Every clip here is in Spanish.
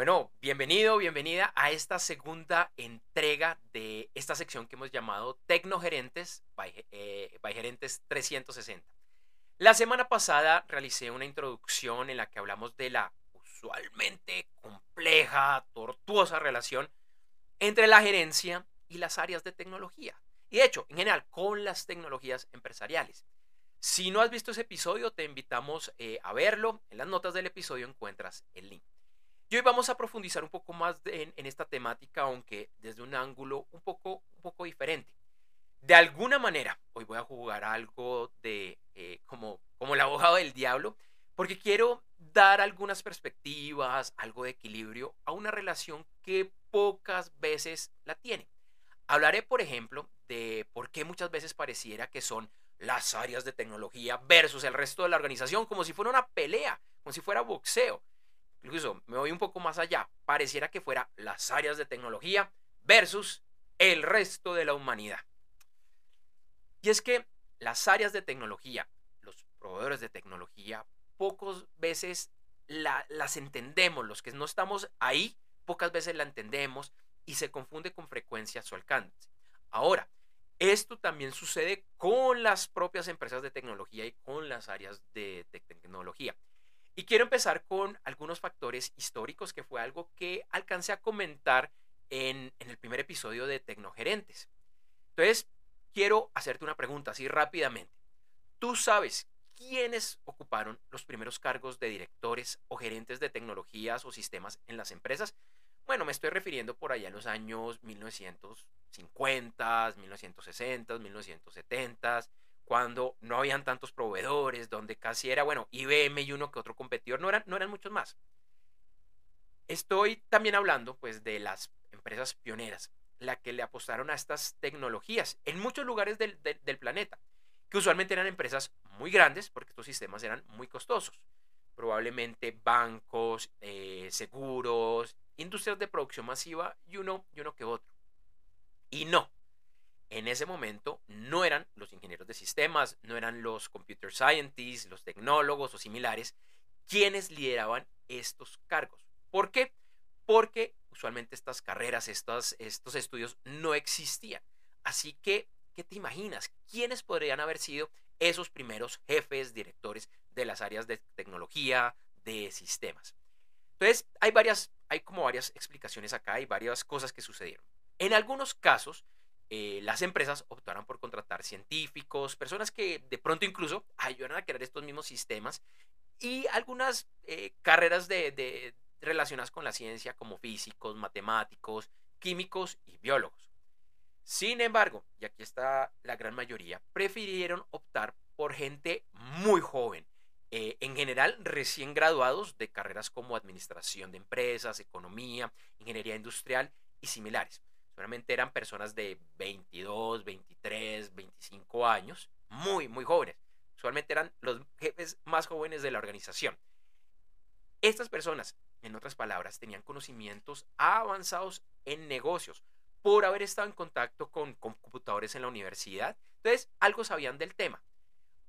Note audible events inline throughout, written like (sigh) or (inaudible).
Bueno, bienvenido, bienvenida a esta segunda entrega de esta sección que hemos llamado Tecnogerentes by, eh, Gerentes 360. La semana pasada realicé una introducción en la que hablamos de la usualmente compleja, tortuosa relación entre la gerencia y las áreas de tecnología. Y de hecho, en general, con las tecnologías empresariales. Si no has visto ese episodio, te invitamos eh, a verlo. En las notas del episodio encuentras el link. Y hoy vamos a profundizar un poco más en, esta temática, aunque desde un ángulo un poco, un poco diferente. De alguna manera, hoy voy a jugar algo de eh, como, como el abogado del diablo, porque quiero dar algunas perspectivas, algo de equilibrio a una relación que pocas veces la tiene. Hablaré, por ejemplo, de por qué muchas veces pareciera que son las áreas de tecnología versus el resto de la organización, como si fuera una pelea, como si fuera boxeo. Incluso me voy un poco más allá, pareciera que fuera las áreas de tecnología versus el resto de la humanidad. Y es que las áreas de tecnología, los proveedores de tecnología, pocas veces las entendemos, los que no estamos ahí, pocas veces la entendemos y se confunde con frecuencia su alcance. Ahora, esto también sucede con las propias empresas de tecnología y con las áreas de, tecnología. Y quiero empezar con algunos factores históricos que fue algo que alcancé a comentar en, en el primer episodio de Tecnogerentes. Entonces, quiero hacerte una pregunta así rápidamente. ¿Tú sabes quiénes ocuparon los primeros cargos de directores o gerentes de tecnologías o sistemas en las empresas? Bueno, me estoy refiriendo por allá a los años 1950, 1960, 1970, cuando no habían tantos proveedores, donde casi era, bueno, IBM y uno que otro competidor, no eran, no eran muchos más. Estoy también hablando, pues, de las empresas pioneras, la que le apostaron a estas tecnologías en muchos lugares del, planeta, que usualmente eran empresas muy grandes, porque estos sistemas eran muy costosos. Probablemente bancos, eh, seguros, industrias de producción masiva y uno, y uno que otro. Y no, en ese momento no eran los ingenieros de sistemas, no eran los computer scientists, los tecnólogos o similares quienes lideraban estos cargos. ¿Por qué? Porque usualmente estas carreras, estos, estos estudios no existían. Así que, ¿qué te imaginas? ¿Quiénes podrían haber sido esos primeros jefes, directores de las áreas de tecnología, de sistemas? Entonces, hay varias hay como varias explicaciones acá y varias cosas que sucedieron. En algunos casos, eh, las empresas optaron por contratar científicos, personas que de pronto incluso ayudaron a crear estos mismos sistemas y algunas eh, carreras de, relacionadas con la ciencia como físicos, matemáticos, químicos y biólogos. Sin embargo, y aquí está la gran mayoría, prefirieron optar por gente muy joven, eh, en general recién graduados de carreras como administración de empresas, economía, ingeniería industrial y similares. Solamente eran personas de 22, 23, 25 años, muy, muy jóvenes. Usualmente eran los jefes más jóvenes de la organización. Estas personas, en otras palabras, tenían conocimientos avanzados en negocios por haber estado en contacto con computadores en la universidad. Entonces, algo sabían del tema.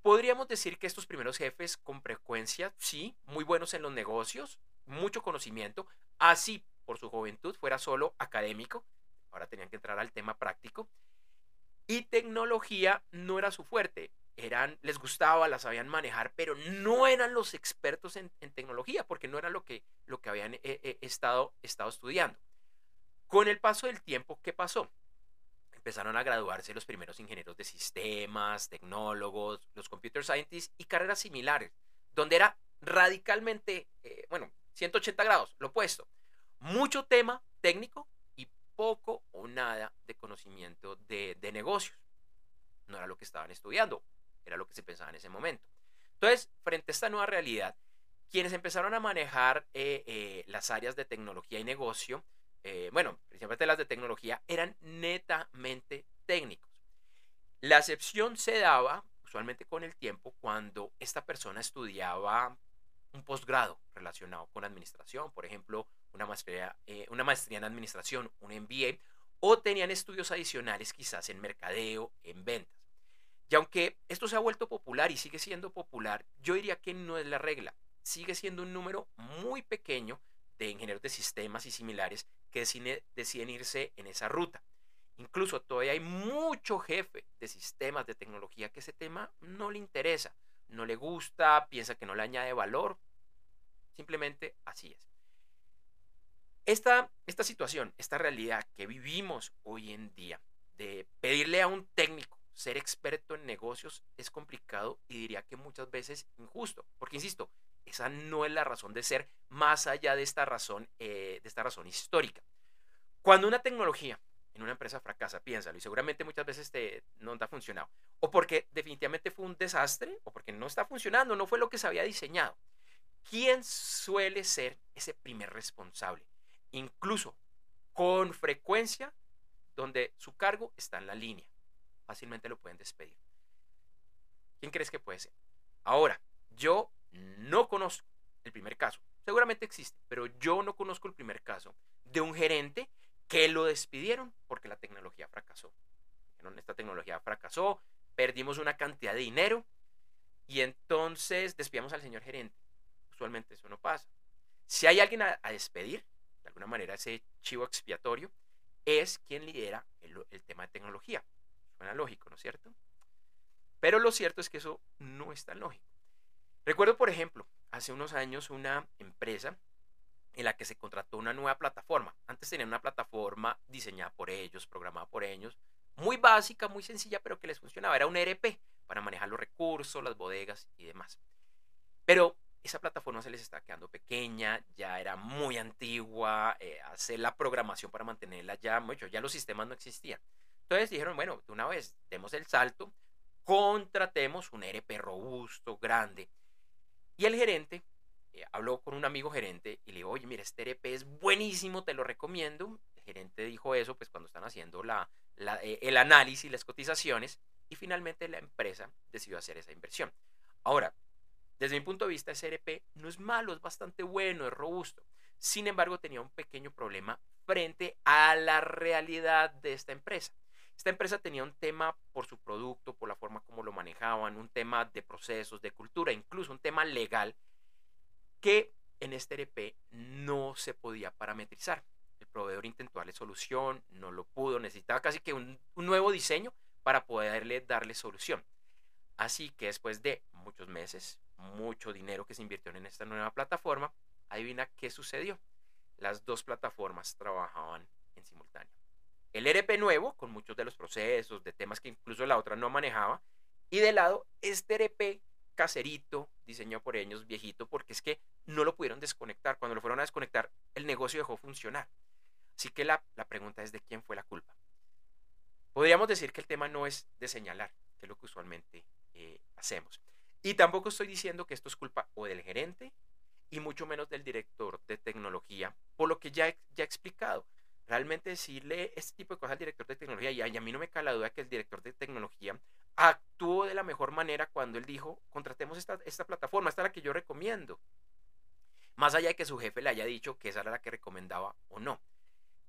Podríamos decir que estos primeros jefes con frecuencia, sí, muy buenos en los negocios, mucho conocimiento, así por su juventud fuera solo académico, ahora tenían que entrar al tema práctico, y tecnología no era su fuerte, eran, les gustaba, la sabían manejar, pero no eran los expertos en, tecnología, porque no era lo que, lo que habían eh, eh, estado, estado estudiando. Con el paso del tiempo, ¿qué pasó? empezaron a graduarse los primeros ingenieros de sistemas, tecnólogos, los computer scientists y carreras similares, donde era radicalmente, eh, bueno, 180 grados, lo opuesto. Mucho tema técnico poco o nada de conocimiento de, negocios. No era lo que estaban estudiando, era lo que se pensaba en ese momento. Entonces, frente a esta nueva realidad, quienes empezaron a manejar eh, eh, las áreas de tecnología y negocio, eh, bueno, principalmente las de tecnología, eran netamente técnicos. La excepción se daba usualmente con el tiempo cuando esta persona estudiaba un posgrado relacionado con administración, por ejemplo, una maestría, eh, una maestría en administración, un MBA, o tenían estudios adicionales quizás en mercadeo, en ventas. Y aunque esto se ha vuelto popular y sigue siendo popular, yo diría que no es la regla. Sigue siendo un número muy pequeño de ingenieros de sistemas y similares que deciden, irse en esa ruta. Incluso todavía hay mucho jefe de sistemas de tecnología que ese tema no le interesa, no le gusta, piensa que no le añade valor. Simplemente así es. Esta, esta situación, esta realidad que vivimos hoy en día, de pedirle a un técnico ser experto en negocios es complicado y diría que muchas veces injusto, porque insisto, esa no es la razón de ser más allá de esta razón, eh, de esta razón histórica. Cuando una tecnología en una empresa fracasa, piénsalo, y seguramente muchas veces te, no te ha funcionado, o porque definitivamente fue un desastre, o porque no está funcionando, no fue lo que se había diseñado. ¿Quién suele ser ese primer responsable? Incluso con frecuencia donde su cargo está en la línea. Fácilmente lo pueden despedir. ¿Quién crees que puede ser? Ahora, yo no conozco el primer caso. Seguramente existe, pero yo no conozco el primer caso de un gerente que lo despidieron porque la tecnología fracasó. Esta tecnología fracasó, perdimos una cantidad de dinero y entonces despidamos al señor gerente. Usualmente eso no pasa. Si hay alguien a, despedir, de alguna manera ese chivo expiatorio, es quien lidera el, tema de tecnología. Suena lógico, ¿no es cierto? Pero lo cierto es que eso no es tan lógico. Recuerdo, por ejemplo, hace unos años una empresa en la que se contrató una nueva plataforma. Antes tenían una plataforma diseñada por ellos, programada por ellos, muy básica, muy sencilla, pero que les funcionaba. Era un ERP para manejar los recursos, las bodegas y demás. Pero esa plataforma se les está quedando pequeña, ya era muy antigua, eh, hacer la programación para mantenerla ya mucho, ya los sistemas no existían. Entonces dijeron, bueno, de una vez demos el salto, contratemos un ERP robusto, grande, y el gerente eh, habló con un amigo gerente y le dijo, oye, mira, este ERP es buenísimo, te lo recomiendo. El gerente dijo eso, pues cuando están haciendo la, eh, el análisis, las cotizaciones, y finalmente la empresa decidió hacer esa inversión. Ahora, desde mi punto de vista, ese ERP no es malo, es bastante bueno, es robusto. Sin embargo, tenía un pequeño problema frente a la realidad de esta empresa. Esta empresa tenía un tema por su producto, por la forma como lo manejaban, un tema de procesos, de cultura, incluso un tema legal que en este ERP no se podía parametrizar. El proveedor intentó darle solución, no lo pudo, necesitaba casi que un, nuevo diseño para poderle darle solución. Así que después de muchos meses, mucho dinero que se invirtió en esta nueva plataforma, adivina qué sucedió. Las dos plataformas trabajaban en simultáneo el ERP nuevo, con muchos de los procesos, de temas que incluso la otra no manejaba, y de lado este ERP caserito, diseñado por ellos, viejito, porque es que no lo pudieron desconectar. Cuando lo fueron a desconectar, el negocio dejó funcionar. Así que la, pregunta es de quién fue la culpa. Podríamos decir que el tema no es de señalar, que es lo que usualmente eh, hacemos. Y tampoco estoy diciendo que esto es culpa o del gerente y mucho menos del director de tecnología, por lo que ya, ya he explicado realmente decirle este tipo de cosas al director de tecnología, y a, mí no me cae la duda que el director de tecnología actuó de la mejor manera cuando él dijo, contratemos esta, esta plataforma, esta es la que yo recomiendo. Más allá de que su jefe le haya dicho que esa era la que recomendaba o no.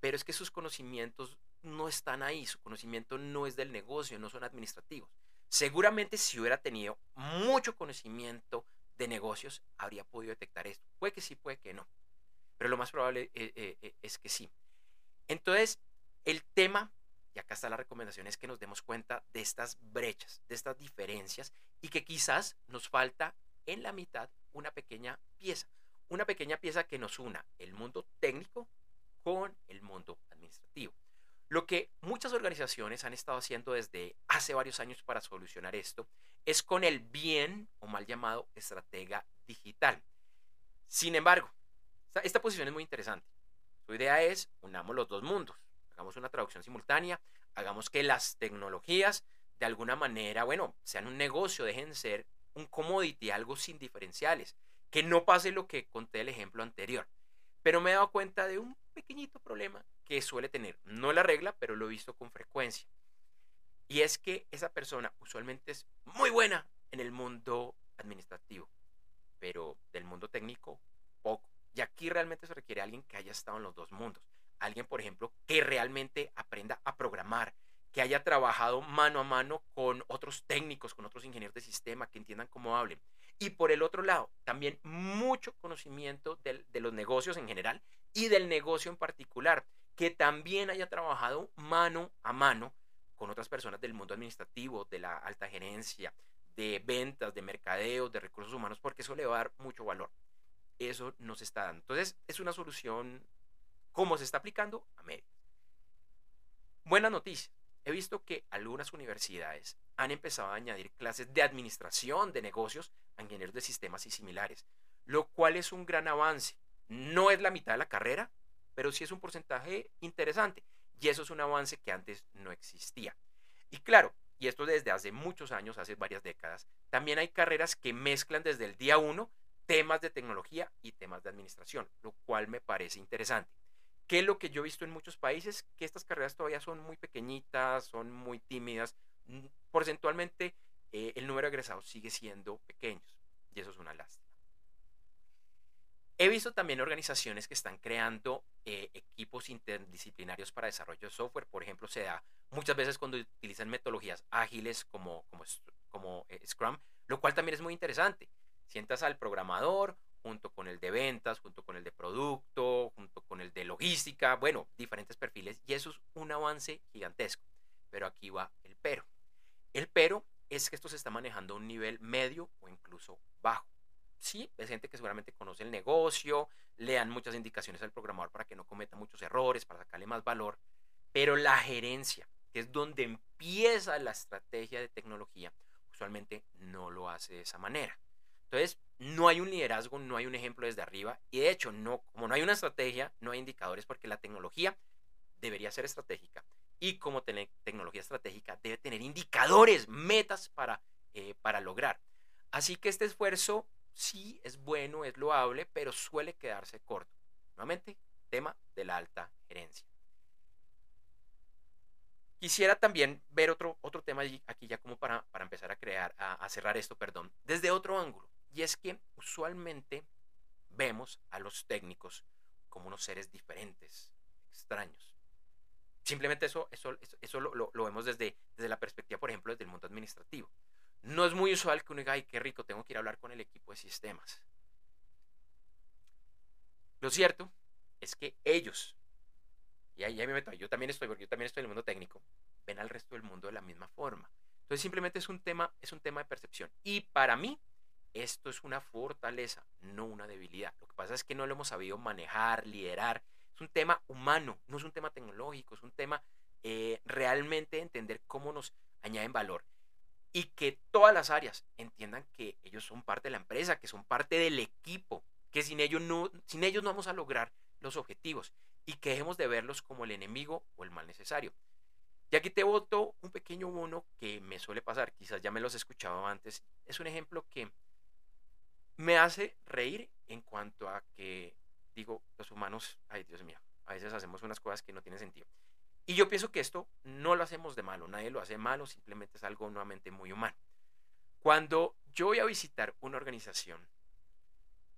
Pero es que sus conocimientos no están ahí, su conocimiento no es del negocio, no son administrativos. Seguramente si hubiera tenido mucho conocimiento de negocios, habría podido detectar esto. Puede que sí, puede que no. Pero lo más probable eh, eh, eh, es que sí. Entonces, el tema, y acá está la recomendación, es que nos demos cuenta de estas brechas, de estas diferencias y que quizás nos falta en la mitad una pequeña pieza, una pequeña pieza que nos una el mundo técnico con el mundo administrativo. Lo que muchas organizaciones han estado haciendo desde hace varios años para solucionar esto es con el bien o mal llamado estratega digital. Sin embargo, esta posición es muy interesante su idea es unamos los dos mundos, hagamos una traducción simultánea, hagamos que las tecnologías de alguna manera, bueno, sean un negocio, dejen ser un commodity, algo sin diferenciales, que no pase lo que conté el ejemplo anterior. Pero me he dado cuenta de un pequeñito problema que suele tener, no la regla, pero lo he visto con frecuencia. Y es que esa persona usualmente es muy buena en el mundo administrativo, pero del mundo técnico poco. Y aquí realmente se requiere alguien que haya estado en los dos mundos. Alguien, por ejemplo, que realmente aprenda a programar, que haya trabajado mano a mano con otros técnicos, con otros ingenieros de sistema, que entiendan cómo hablen. Y por el otro lado, también mucho conocimiento de los negocios en general y del negocio en particular, que también haya trabajado mano a mano con otras personas del mundo administrativo, de la alta gerencia, de ventas, de mercadeo, de recursos humanos, porque eso le va a dar mucho valor. Eso nos está dando. Entonces, es una solución, ¿cómo se está aplicando? A medio. Buena noticia. He visto que algunas universidades han empezado a añadir clases de administración de negocios a ingenieros de sistemas y similares, lo cual es un gran avance. No es la mitad de la carrera, pero sí es un porcentaje interesante. Y eso es un avance que antes no existía. Y claro, y esto desde hace muchos años, hace varias décadas, también hay carreras que mezclan desde el día uno temas de tecnología y temas de administración, lo cual me parece interesante. ¿Qué es lo que yo he visto en muchos países? Que estas carreras todavía son muy pequeñitas, son muy tímidas. Mm, porcentualmente, eh, el número de egresados sigue siendo pequeños y eso es una lástima. He visto también organizaciones que están creando eh, equipos interdisciplinarios para desarrollo de software. Por ejemplo, se da muchas veces cuando utilizan metodologías ágiles como, como, como eh, Scrum, lo cual también es muy interesante. Sientas al programador junto con el de ventas, junto con el de producto, junto con el de logística, bueno, diferentes perfiles, y eso es un avance gigantesco. Pero aquí va el pero. El pero es que esto se está manejando a un nivel medio o incluso bajo. Sí, es gente que seguramente conoce el negocio, le dan muchas indicaciones al programador para que no cometa muchos errores, para sacarle más valor, pero la gerencia, que es donde empieza la estrategia de tecnología, usualmente no lo hace de esa manera. Entonces, no hay un liderazgo, no hay un ejemplo desde arriba y de hecho, no, como no hay una estrategia, no hay indicadores porque la tecnología debería ser estratégica y como tecnología estratégica debe tener indicadores, metas para, eh, para lograr. Así que este esfuerzo sí es bueno, es loable, pero suele quedarse corto. Nuevamente, tema de la alta gerencia. Quisiera también ver otro, otro tema aquí ya como para, para empezar a crear, a cerrar esto, perdón, desde otro ángulo. Y es que usualmente vemos a los técnicos como unos seres diferentes, extraños. Simplemente eso, eso, eso, lo, vemos desde, desde la perspectiva, por ejemplo, desde el mundo administrativo. No es muy usual que uno diga, ay, qué rico, tengo que ir a hablar con el equipo de sistemas. Lo cierto es que ellos, y ahí, me meto, yo también estoy, porque yo también estoy en el mundo técnico, ven al resto del mundo de la misma forma. Entonces simplemente es un tema, es un tema de percepción. Y para mí, esto es una fortaleza, no una debilidad. Lo que pasa es que no lo hemos sabido manejar, liderar. Es un tema humano, no es un tema tecnológico, es un tema eh, realmente de entender cómo nos añaden valor. Y que todas las áreas entiendan que ellos son parte de la empresa, que son parte del equipo, que sin ellos no, sin ellos no vamos a lograr los objetivos y que dejemos de verlos como el enemigo o el mal necesario. Y aquí te voto un pequeño bono que me suele pasar, quizás ya me los escuchado antes. Es un ejemplo que me hace reír en cuanto a que, digo, los humanos, ay Dios mío, a veces hacemos unas cosas que no tienen sentido. Y yo pienso que esto no lo hacemos de malo, nadie lo hace malo, simplemente es algo nuevamente muy humano. Cuando yo voy a visitar una organización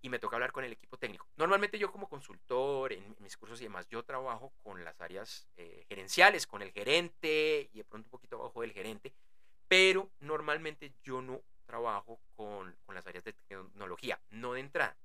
y me toca hablar con el equipo técnico, normalmente yo como consultor en mis cursos y demás, yo trabajo con las áreas eh, gerenciales, con el gerente y de pronto un poquito abajo del gerente, pero normalmente yo no trabajo con, las áreas de tecnología, no de entrada.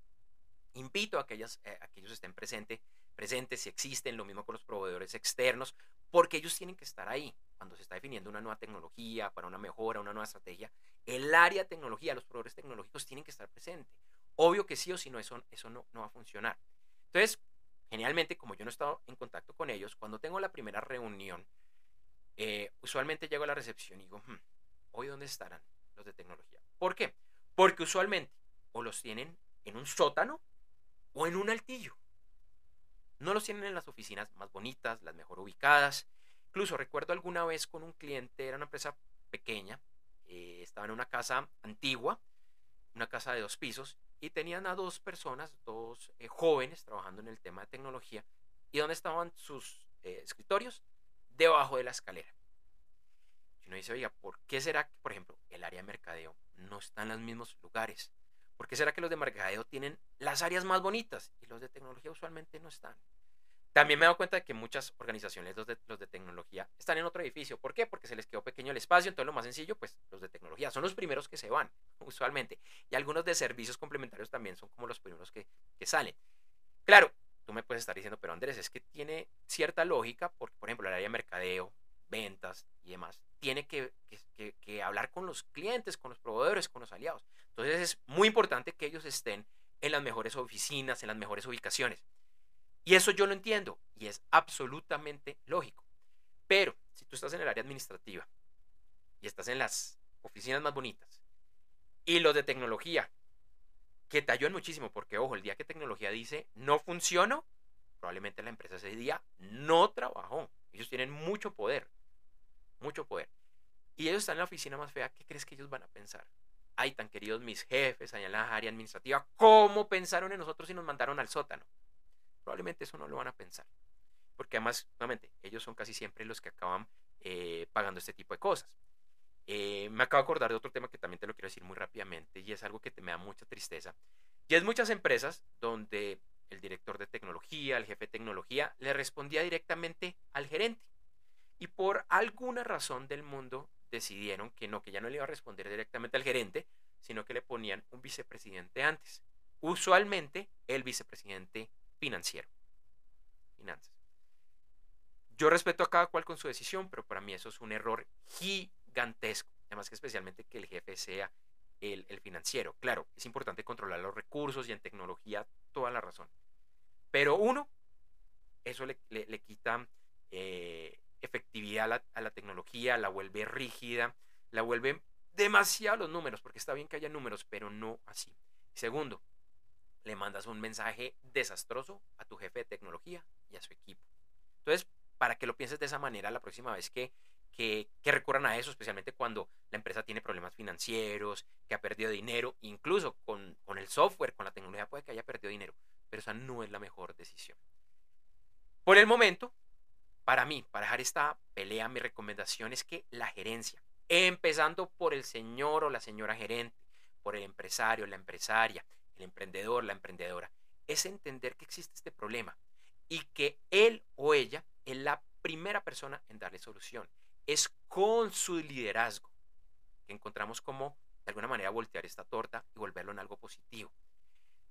Invito a, aquellas, eh, a que ellos estén presentes, presentes si existen, lo mismo con los proveedores externos, porque ellos tienen que estar ahí cuando se está definiendo una nueva tecnología, para una mejora, una nueva estrategia. El área de tecnología, los proveedores tecnológicos tienen que estar presentes. Obvio que sí o sí no, eso, eso no, no va a funcionar. Entonces, generalmente, como yo no he estado en contacto con ellos, cuando tengo la primera reunión, eh, usualmente llego a la recepción y digo, hmm, ¿hoy dónde estarán? de tecnología. ¿Por qué? Porque usualmente o los tienen en un sótano o en un altillo. No los tienen en las oficinas más bonitas, las mejor ubicadas. Incluso recuerdo alguna vez con un cliente, era una empresa pequeña, eh, estaba en una casa antigua, una casa de dos pisos, y tenían a dos personas, dos eh, jóvenes trabajando en el tema de tecnología. ¿Y dónde estaban sus eh, escritorios? Debajo de la escalera uno dice, oiga, ¿por qué será que, por ejemplo, el área de mercadeo no está en los mismos lugares? ¿Por qué será que los de mercadeo tienen las áreas más bonitas y los de tecnología usualmente no están? También me he dado cuenta de que muchas organizaciones, los de, los de tecnología, están en otro edificio. ¿Por qué? Porque se les quedó pequeño el espacio. Entonces, lo más sencillo, pues los de tecnología son los primeros que se van, (laughs) usualmente. Y algunos de servicios complementarios también son como los primeros que, que salen. Claro, tú me puedes estar diciendo, pero Andrés, es que tiene cierta lógica, porque, por ejemplo, el área de mercadeo, ventas y demás, tiene que, hablar con los clientes, con los proveedores, con los aliados. Entonces, es muy importante que ellos estén en las mejores oficinas, en las mejores ubicaciones. Y eso yo lo entiendo y es absolutamente lógico. Pero si tú estás en el área administrativa y estás en las oficinas más bonitas y los de tecnología, que te ayudan muchísimo, porque ojo, el día que tecnología dice no funcionó, probablemente la empresa ese día no trabajó. Ellos tienen mucho poder, mucho poder. Y ellos están en la oficina más fea, ¿qué crees que ellos van a pensar? Ay, tan queridos mis jefes allá en la área administrativa, ¿cómo pensaron en nosotros y nos mandaron al sótano? probablemente eso no lo van a pensar. Porque además, nuevamente, ellos son casi siempre los que acaban eh, pagando este tipo de cosas. Eh, me acabo de acordar de otro tema que también te lo quiero decir muy rápidamente y es algo que te me da mucha tristeza. Y es muchas empresas donde el director de tecnología, el jefe de tecnología, le respondía directamente al gerente. Y por alguna razón del mundo decidieron que no, que ya no le iba a responder directamente al gerente, sino que le ponían un vicepresidente antes. Usualmente el vicepresidente financiero. Finanzas. Yo respeto a cada cual con su decisión, pero para mí eso es un error gigantesco. Además que especialmente que el jefe sea el, financiero. Claro, es importante controlar los recursos y en tecnología toda la razón. Pero uno, eso le, quita eh, efectividad a la, tecnología, la vuelve rígida, la vuelve demasiado los números, porque está bien que haya números, pero no así. Segundo, le mandas un mensaje desastroso a tu jefe de tecnología y a su equipo. Entonces, para que lo pienses de esa manera la próxima vez que, que, recurran a eso, especialmente cuando la empresa tiene problemas financieros, que ha perdido dinero, incluso con, con el software, con la tecnología puede que haya perdido dinero, pero esa no es la mejor decisión. Por el momento, para mí, para dejar esta pelea, mi recomendación es que la gerencia, empezando por el señor o la señora gerente, por el empresario, la empresaria, el emprendedor, la emprendedora, es entender que existe este problema y que él o ella es la primera persona en darle solución. Es con su liderazgo que encontramos cómo de alguna manera voltear esta torta y volverlo en algo positivo.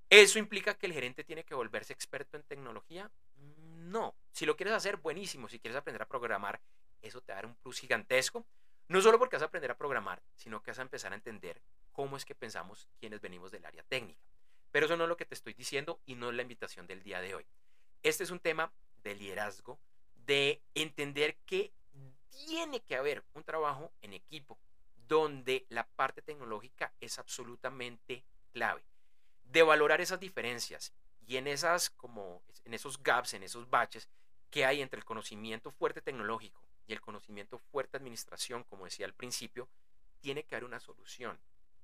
¿Eso implica que el gerente tiene que volverse experto en tecnología? No. Si lo quieres hacer, buenísimo. Si quieres aprender a programar, eso te va a dar un plus gigantesco. No solo porque vas a aprender a programar, sino que vas a empezar a entender cómo es que pensamos quienes venimos del área técnica. Pero eso no es lo que te estoy diciendo y no es la invitación del día de hoy. Este es un tema de liderazgo, de entender que tiene que haber un trabajo en equipo donde la parte tecnológica es absolutamente clave. De valorar esas diferencias y en esas como en esos gaps, en esos baches que hay entre el conocimiento fuerte tecnológico y el conocimiento fuerte administración, como decía al principio, tiene que haber una solución.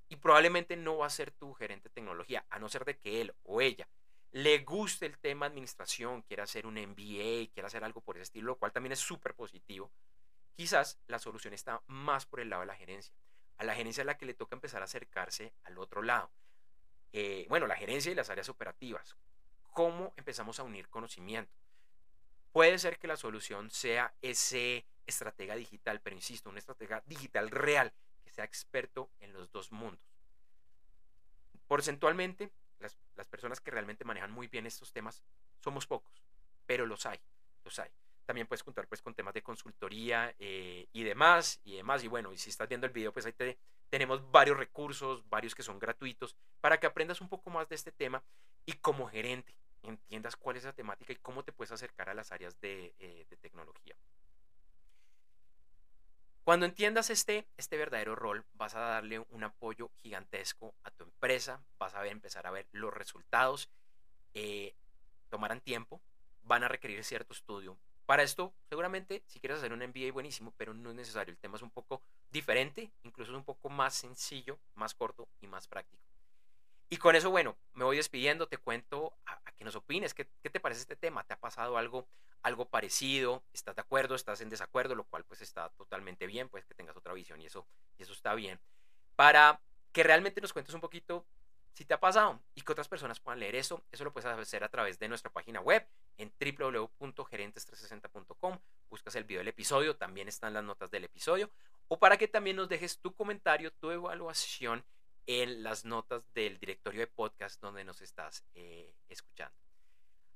Y probablemente no va a ser tu gerente de tecnología, a no ser de que él o ella le guste el tema administración, quiera hacer un MBA, quiera hacer algo por ese estilo, lo cual también es súper positivo. Quizás la solución está más por el lado de la gerencia. A la gerencia es la que le toca empezar a acercarse al otro lado. Eh, bueno, la gerencia y las áreas operativas. ¿Cómo empezamos a unir conocimiento? Puede ser que la solución sea ese estratega digital, pero insisto, una estratega digital real sea experto en los dos mundos. Porcentualmente, las, personas que realmente manejan muy bien estos temas somos pocos, pero los hay, los hay. También puedes contar pues con temas de consultoría eh, y demás, y demás. Y bueno, y si estás viendo el video, pues ahí te, tenemos varios recursos, varios que son gratuitos, para que aprendas un poco más de este tema y como gerente entiendas cuál es la temática y cómo te puedes acercar a las áreas de eh, tecnología. Cuando entiendas este, este verdadero rol, vas a darle un apoyo gigantesco a tu empresa, vas a ver, empezar a ver los resultados, eh, tomarán tiempo, van a requerir cierto estudio. Para esto, seguramente, si quieres hacer un MBA, buenísimo, pero no es necesario. El tema es un poco diferente, incluso es un poco más sencillo, más corto y más práctico. Y con eso, bueno, me voy despidiendo, te cuento a, que nos opines, ¿qué, ¿qué, te parece este tema? ¿Te ha pasado algo, algo parecido? ¿Estás de acuerdo? ¿Estás en desacuerdo? Lo cual pues está totalmente bien, pues que tengas otra visión y eso, y eso está bien. Para que realmente nos cuentes un poquito si te ha pasado y que otras personas puedan leer eso, eso lo puedes hacer a través de nuestra página web, en www.gerentes360.com, buscas el video del episodio, también están las notas del episodio, o para que también nos dejes tu comentario, tu evaluación en las notas del directorio de podcast donde nos estás eh, escuchando.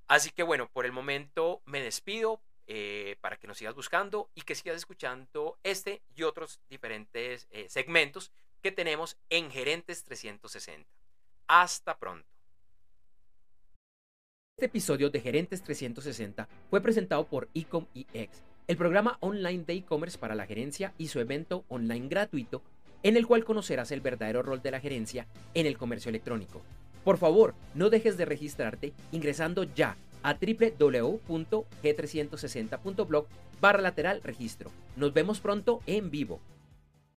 Así que bueno, por el momento me despido eh, para que nos sigas buscando y que sigas escuchando este y otros diferentes eh, segmentos que tenemos en Gerentes 360. Hasta pronto. Este episodio de Gerentes 360 fue presentado por Ecom EX, el programa online de e-commerce para la gerencia y su evento online gratuito en el cual conocerás el verdadero rol de la gerencia en el comercio electrónico. Por favor, no dejes de registrarte ingresando ya a www.g360.blog barra lateral registro. Nos vemos pronto en vivo.